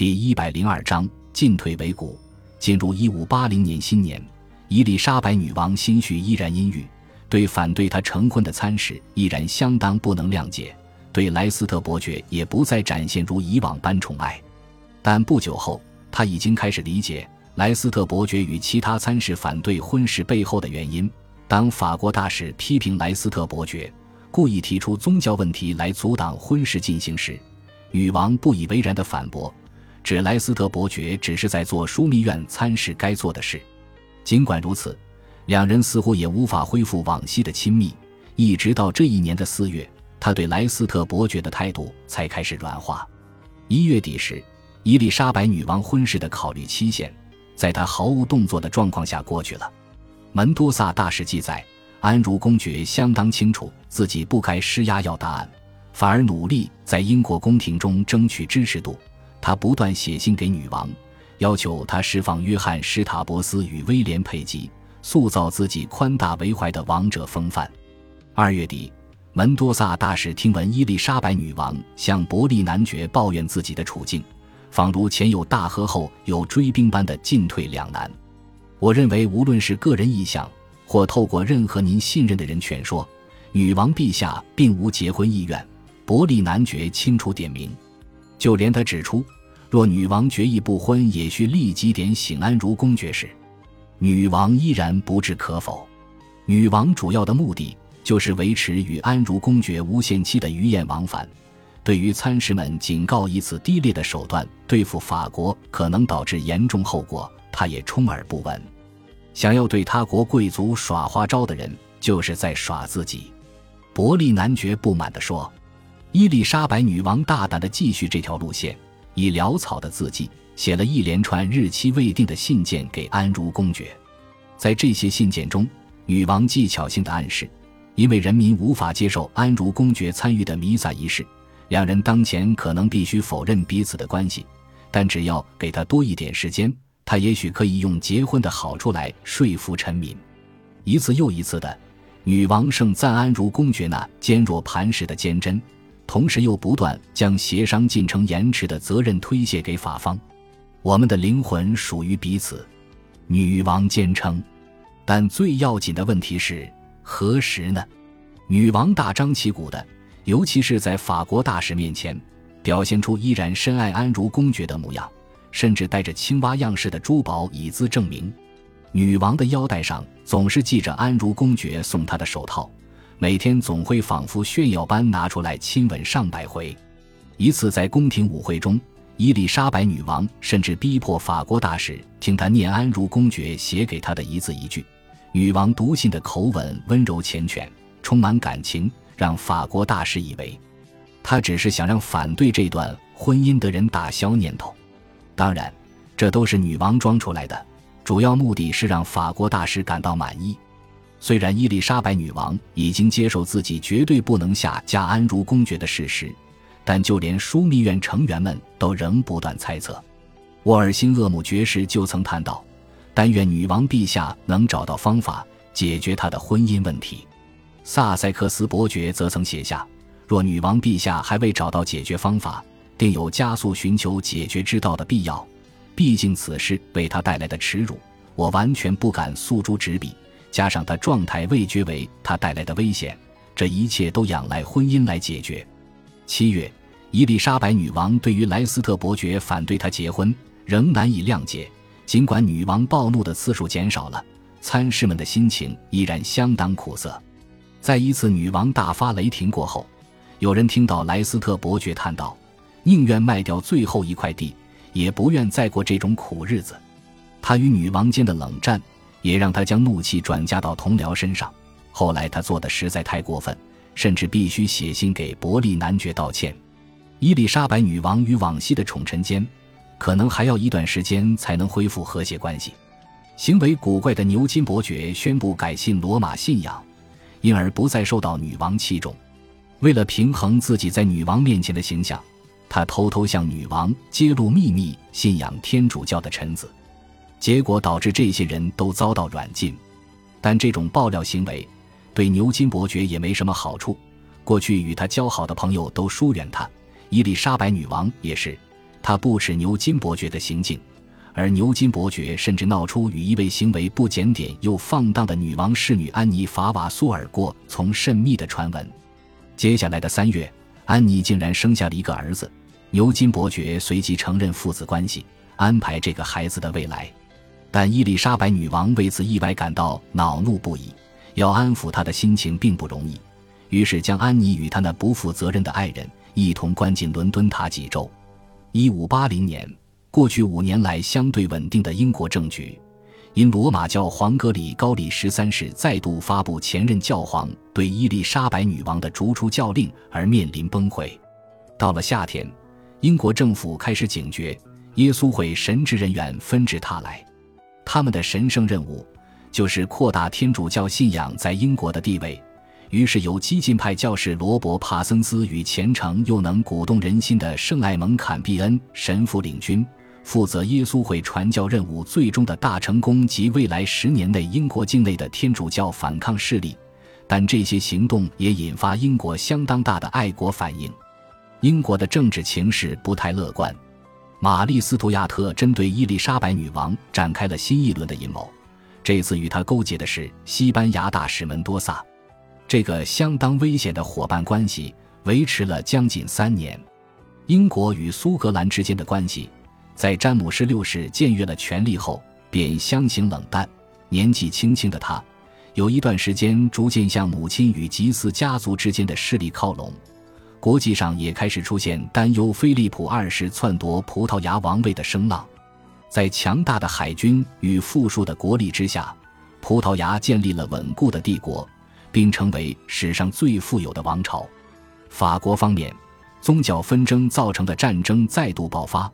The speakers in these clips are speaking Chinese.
第一百零二章进退维谷。进入一五八零年新年，伊丽莎白女王心绪依然阴郁，对反对她成婚的参事依然相当不能谅解，对莱斯特伯爵也不再展现如以往般宠爱。但不久后，她已经开始理解莱斯特伯爵与其他参事反对婚事背后的原因。当法国大使批评莱斯特伯爵故意提出宗教问题来阻挡婚事进行时，女王不以为然地反驳。指莱斯特伯爵只是在做枢密院参事该做的事。尽管如此，两人似乎也无法恢复往昔的亲密。一直到这一年的四月，他对莱斯特伯爵的态度才开始软化。一月底时，伊丽莎白女王婚事的考虑期限，在他毫无动作的状况下过去了。门多萨大使记载，安茹公爵相当清楚自己不该施压要答案，反而努力在英国宫廷中争取支持度。他不断写信给女王，要求她释放约翰·施塔伯斯与威廉·佩吉，塑造自己宽大为怀的王者风范。二月底，门多萨大使听闻伊丽莎白女王向伯利男爵抱怨自己的处境，仿如前有大河后有追兵般的进退两难。我认为，无论是个人意向，或透过任何您信任的人劝说，女王陛下并无结婚意愿。伯利男爵清楚点明。就连他指出，若女王决意不婚，也需立即点醒安如公爵时，女王依然不置可否。女王主要的目的就是维持与安如公爵无限期的鱼雁往返。对于参事们警告以此低劣的手段对付法国可能导致严重后果，他也充耳不闻。想要对他国贵族耍花招的人，就是在耍自己。伯利男爵不满地说。伊丽莎白女王大胆地继续这条路线，以潦草的字迹写了一连串日期未定的信件给安茹公爵。在这些信件中，女王技巧性的暗示，因为人民无法接受安茹公爵参与的弥撒仪式，两人当前可能必须否认彼此的关系。但只要给他多一点时间，他也许可以用结婚的好处来说服臣民。一次又一次的，女王盛赞安茹公爵那坚若磐石的坚贞。同时又不断将协商进程延迟的责任推卸给法方，我们的灵魂属于彼此，女王坚称。但最要紧的问题是何时呢？女王大张旗鼓的，尤其是在法国大使面前，表现出依然深爱安茹公爵的模样，甚至带着青蛙样式的珠宝以资证明。女王的腰带上总是系着安茹公爵送她的手套。每天总会仿佛炫耀般拿出来亲吻上百回。一次在宫廷舞会中，伊丽莎白女王甚至逼迫法国大使听她念安茹公爵写给她的一字一句。女王读信的口吻温柔缱绻，充满感情，让法国大使以为她只是想让反对这段婚姻的人打消念头。当然，这都是女王装出来的，主要目的是让法国大使感到满意。虽然伊丽莎白女王已经接受自己绝对不能下嫁安茹公爵的事实，但就连枢密院成员们都仍不断猜测。沃尔辛厄姆爵士就曾谈到，但愿女王陛下能找到方法解决她的婚姻问题。萨塞克斯伯爵则曾写下，若女王陛下还未找到解决方法，定有加速寻求解决之道的必要。毕竟此事为他带来的耻辱，我完全不敢诉诸纸笔。加上他状态未决为他带来的危险，这一切都仰赖婚姻来解决。七月，伊丽莎白女王对于莱斯特伯爵反对她结婚仍难以谅解。尽管女王暴怒的次数减少了，参事们的心情依然相当苦涩。在一次女王大发雷霆过后，有人听到莱斯特伯爵叹道：“宁愿卖掉最后一块地，也不愿再过这种苦日子。”他与女王间的冷战。也让他将怒气转嫁到同僚身上。后来他做的实在太过分，甚至必须写信给伯利男爵道歉。伊丽莎白女王与往昔的宠臣间，可能还要一段时间才能恢复和谐关系。行为古怪的牛津伯爵宣布改信罗马信仰，因而不再受到女王器重。为了平衡自己在女王面前的形象，他偷偷向女王揭露秘密信仰天主教的臣子。结果导致这些人都遭到软禁，但这种爆料行为对牛津伯爵也没什么好处。过去与他交好的朋友都疏远他，伊丽莎白女王也是。他不耻牛津伯爵的行径，而牛津伯爵甚至闹出与一位行为不检点又放荡的女王侍女安妮·法瓦苏尔过从甚密的传闻。接下来的三月，安妮竟然生下了一个儿子。牛津伯爵随即承认父子关系，安排这个孩子的未来。但伊丽莎白女王为此意外感到恼怒不已，要安抚她的心情并不容易，于是将安妮与她那不负责任的爱人一同关进伦敦塔几周。一五八零年，过去五年来相对稳定的英国政局，因罗马教皇格里高里十三世再度发布前任教皇对伊丽莎白女王的逐出教令而面临崩溃。到了夏天，英国政府开始警觉，耶稣会神职人员纷至沓来。他们的神圣任务就是扩大天主教信仰在英国的地位。于是，由激进派教士罗伯·帕森斯与虔诚又能鼓动人心的圣艾蒙·坎毕恩神父领军，负责耶稣会传教任务最终的大成功及未来十年内英国境内的天主教反抗势力。但这些行动也引发英国相当大的爱国反应。英国的政治情势不太乐观。玛丽·斯图亚特针对伊丽莎白女王展开了新一轮的阴谋，这次与他勾结的是西班牙大使门多萨。这个相当危险的伙伴关系维持了将近三年。英国与苏格兰之间的关系，在詹姆士六世僭越了权力后便相形冷淡。年纪轻轻的他，有一段时间逐渐向母亲与吉斯家族之间的势力靠拢。国际上也开始出现担忧菲利普二世篡夺葡萄牙王位的声浪，在强大的海军与富庶的国力之下，葡萄牙建立了稳固的帝国，并成为史上最富有的王朝。法国方面，宗教纷争造成的战争再度爆发，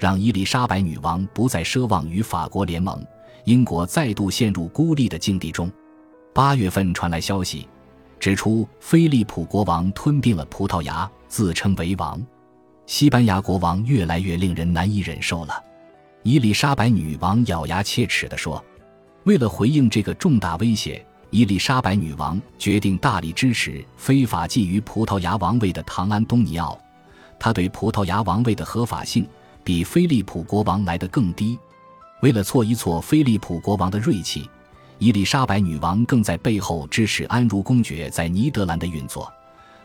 让伊丽莎白女王不再奢望与法国联盟，英国再度陷入孤立的境地中。八月份传来消息。指出，菲利普国王吞并了葡萄牙，自称为王。西班牙国王越来越令人难以忍受了。伊丽莎白女王咬牙切齿地说：“为了回应这个重大威胁，伊丽莎白女王决定大力支持非法觊觎葡萄牙王位的唐安东尼奥。他对葡萄牙王位的合法性比菲利普国王来得更低。为了挫一挫菲利普国王的锐气。”伊丽莎白女王更在背后支持安茹公爵在尼德兰的运作，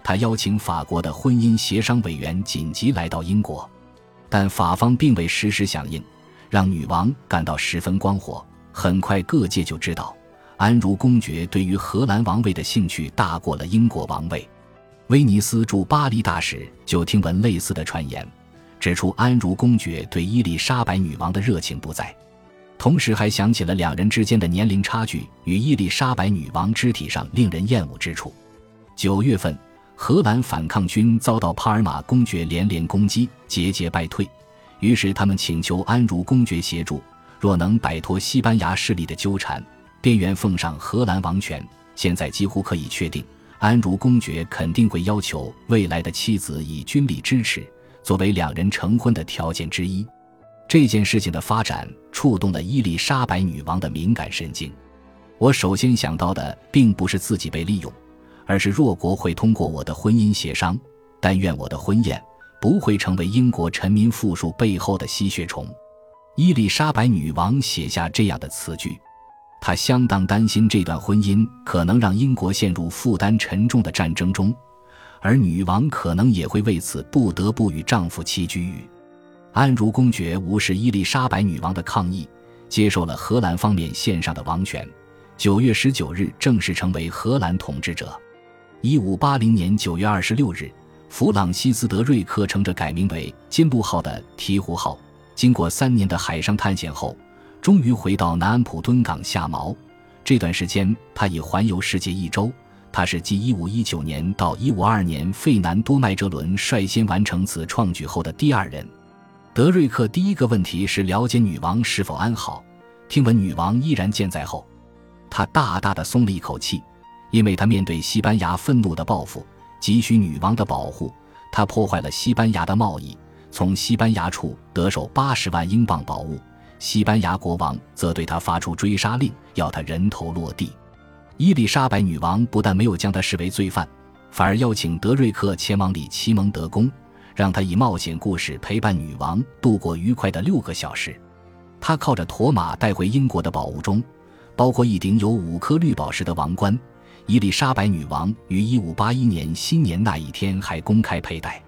她邀请法国的婚姻协商委员紧急来到英国，但法方并未实时响应，让女王感到十分光火。很快，各界就知道安茹公爵对于荷兰王位的兴趣大过了英国王位。威尼斯驻巴黎大使就听闻类似的传言，指出安茹公爵对伊丽莎白女王的热情不在。同时还想起了两人之间的年龄差距与伊丽莎白女王肢体上令人厌恶之处。九月份，荷兰反抗军遭到帕尔马公爵连连攻击，节节败退。于是他们请求安茹公爵协助，若能摆脱西班牙势力的纠缠，便愿奉上荷兰王权。现在几乎可以确定，安茹公爵肯定会要求未来的妻子以军力支持，作为两人成婚的条件之一。这件事情的发展触动了伊丽莎白女王的敏感神经。我首先想到的并不是自己被利用，而是弱国会通过我的婚姻协商，但愿我的婚宴不会成为英国臣民富庶背后的吸血虫。伊丽莎白女王写下这样的词句，她相当担心这段婚姻可能让英国陷入负担沉重的战争中，而女王可能也会为此不得不与丈夫栖居。安茹公爵无视伊丽莎白女王的抗议，接受了荷兰方面献上的王权。九月十九日，正式成为荷兰统治者。一五八零年九月二十六日，弗朗西斯·德瑞克乘着改名为“金鹿号”的鹈鹕号，经过三年的海上探险后，终于回到南安普敦港下锚。这段时间，他已环游世界一周。他是继一五一九年到一五二年费南多·麦哲伦率先完成此创举后的第二人。德瑞克第一个问题是了解女王是否安好。听闻女王依然健在后，他大大的松了一口气，因为他面对西班牙愤怒的报复，急需女王的保护。他破坏了西班牙的贸易，从西班牙处得手八十万英镑宝物。西班牙国王则对他发出追杀令，要他人头落地。伊丽莎白女王不但没有将他视为罪犯，反而邀请德瑞克前往里奇蒙德宫。让他以冒险故事陪伴女王度过愉快的六个小时。他靠着驼马带回英国的宝物中，包括一顶有五颗绿宝石的王冠。伊丽莎白女王于1581年新年那一天还公开佩戴。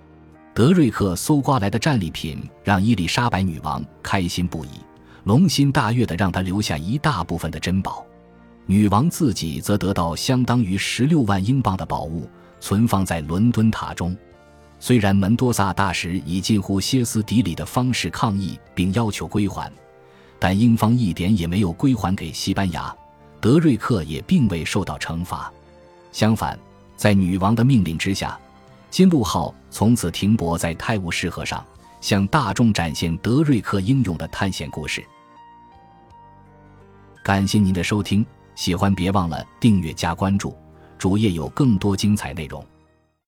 德瑞克搜刮来的战利品让伊丽莎白女王开心不已，龙心大悦地让她留下一大部分的珍宝。女王自己则得到相当于十六万英镑的宝物，存放在伦敦塔中。虽然门多萨大使以近乎歇斯底里的方式抗议并要求归还，但英方一点也没有归还给西班牙。德瑞克也并未受到惩罚，相反，在女王的命令之下，金鹿号从此停泊在泰晤士河上，向大众展现德瑞克英勇的探险故事。感谢您的收听，喜欢别忘了订阅加关注，主页有更多精彩内容。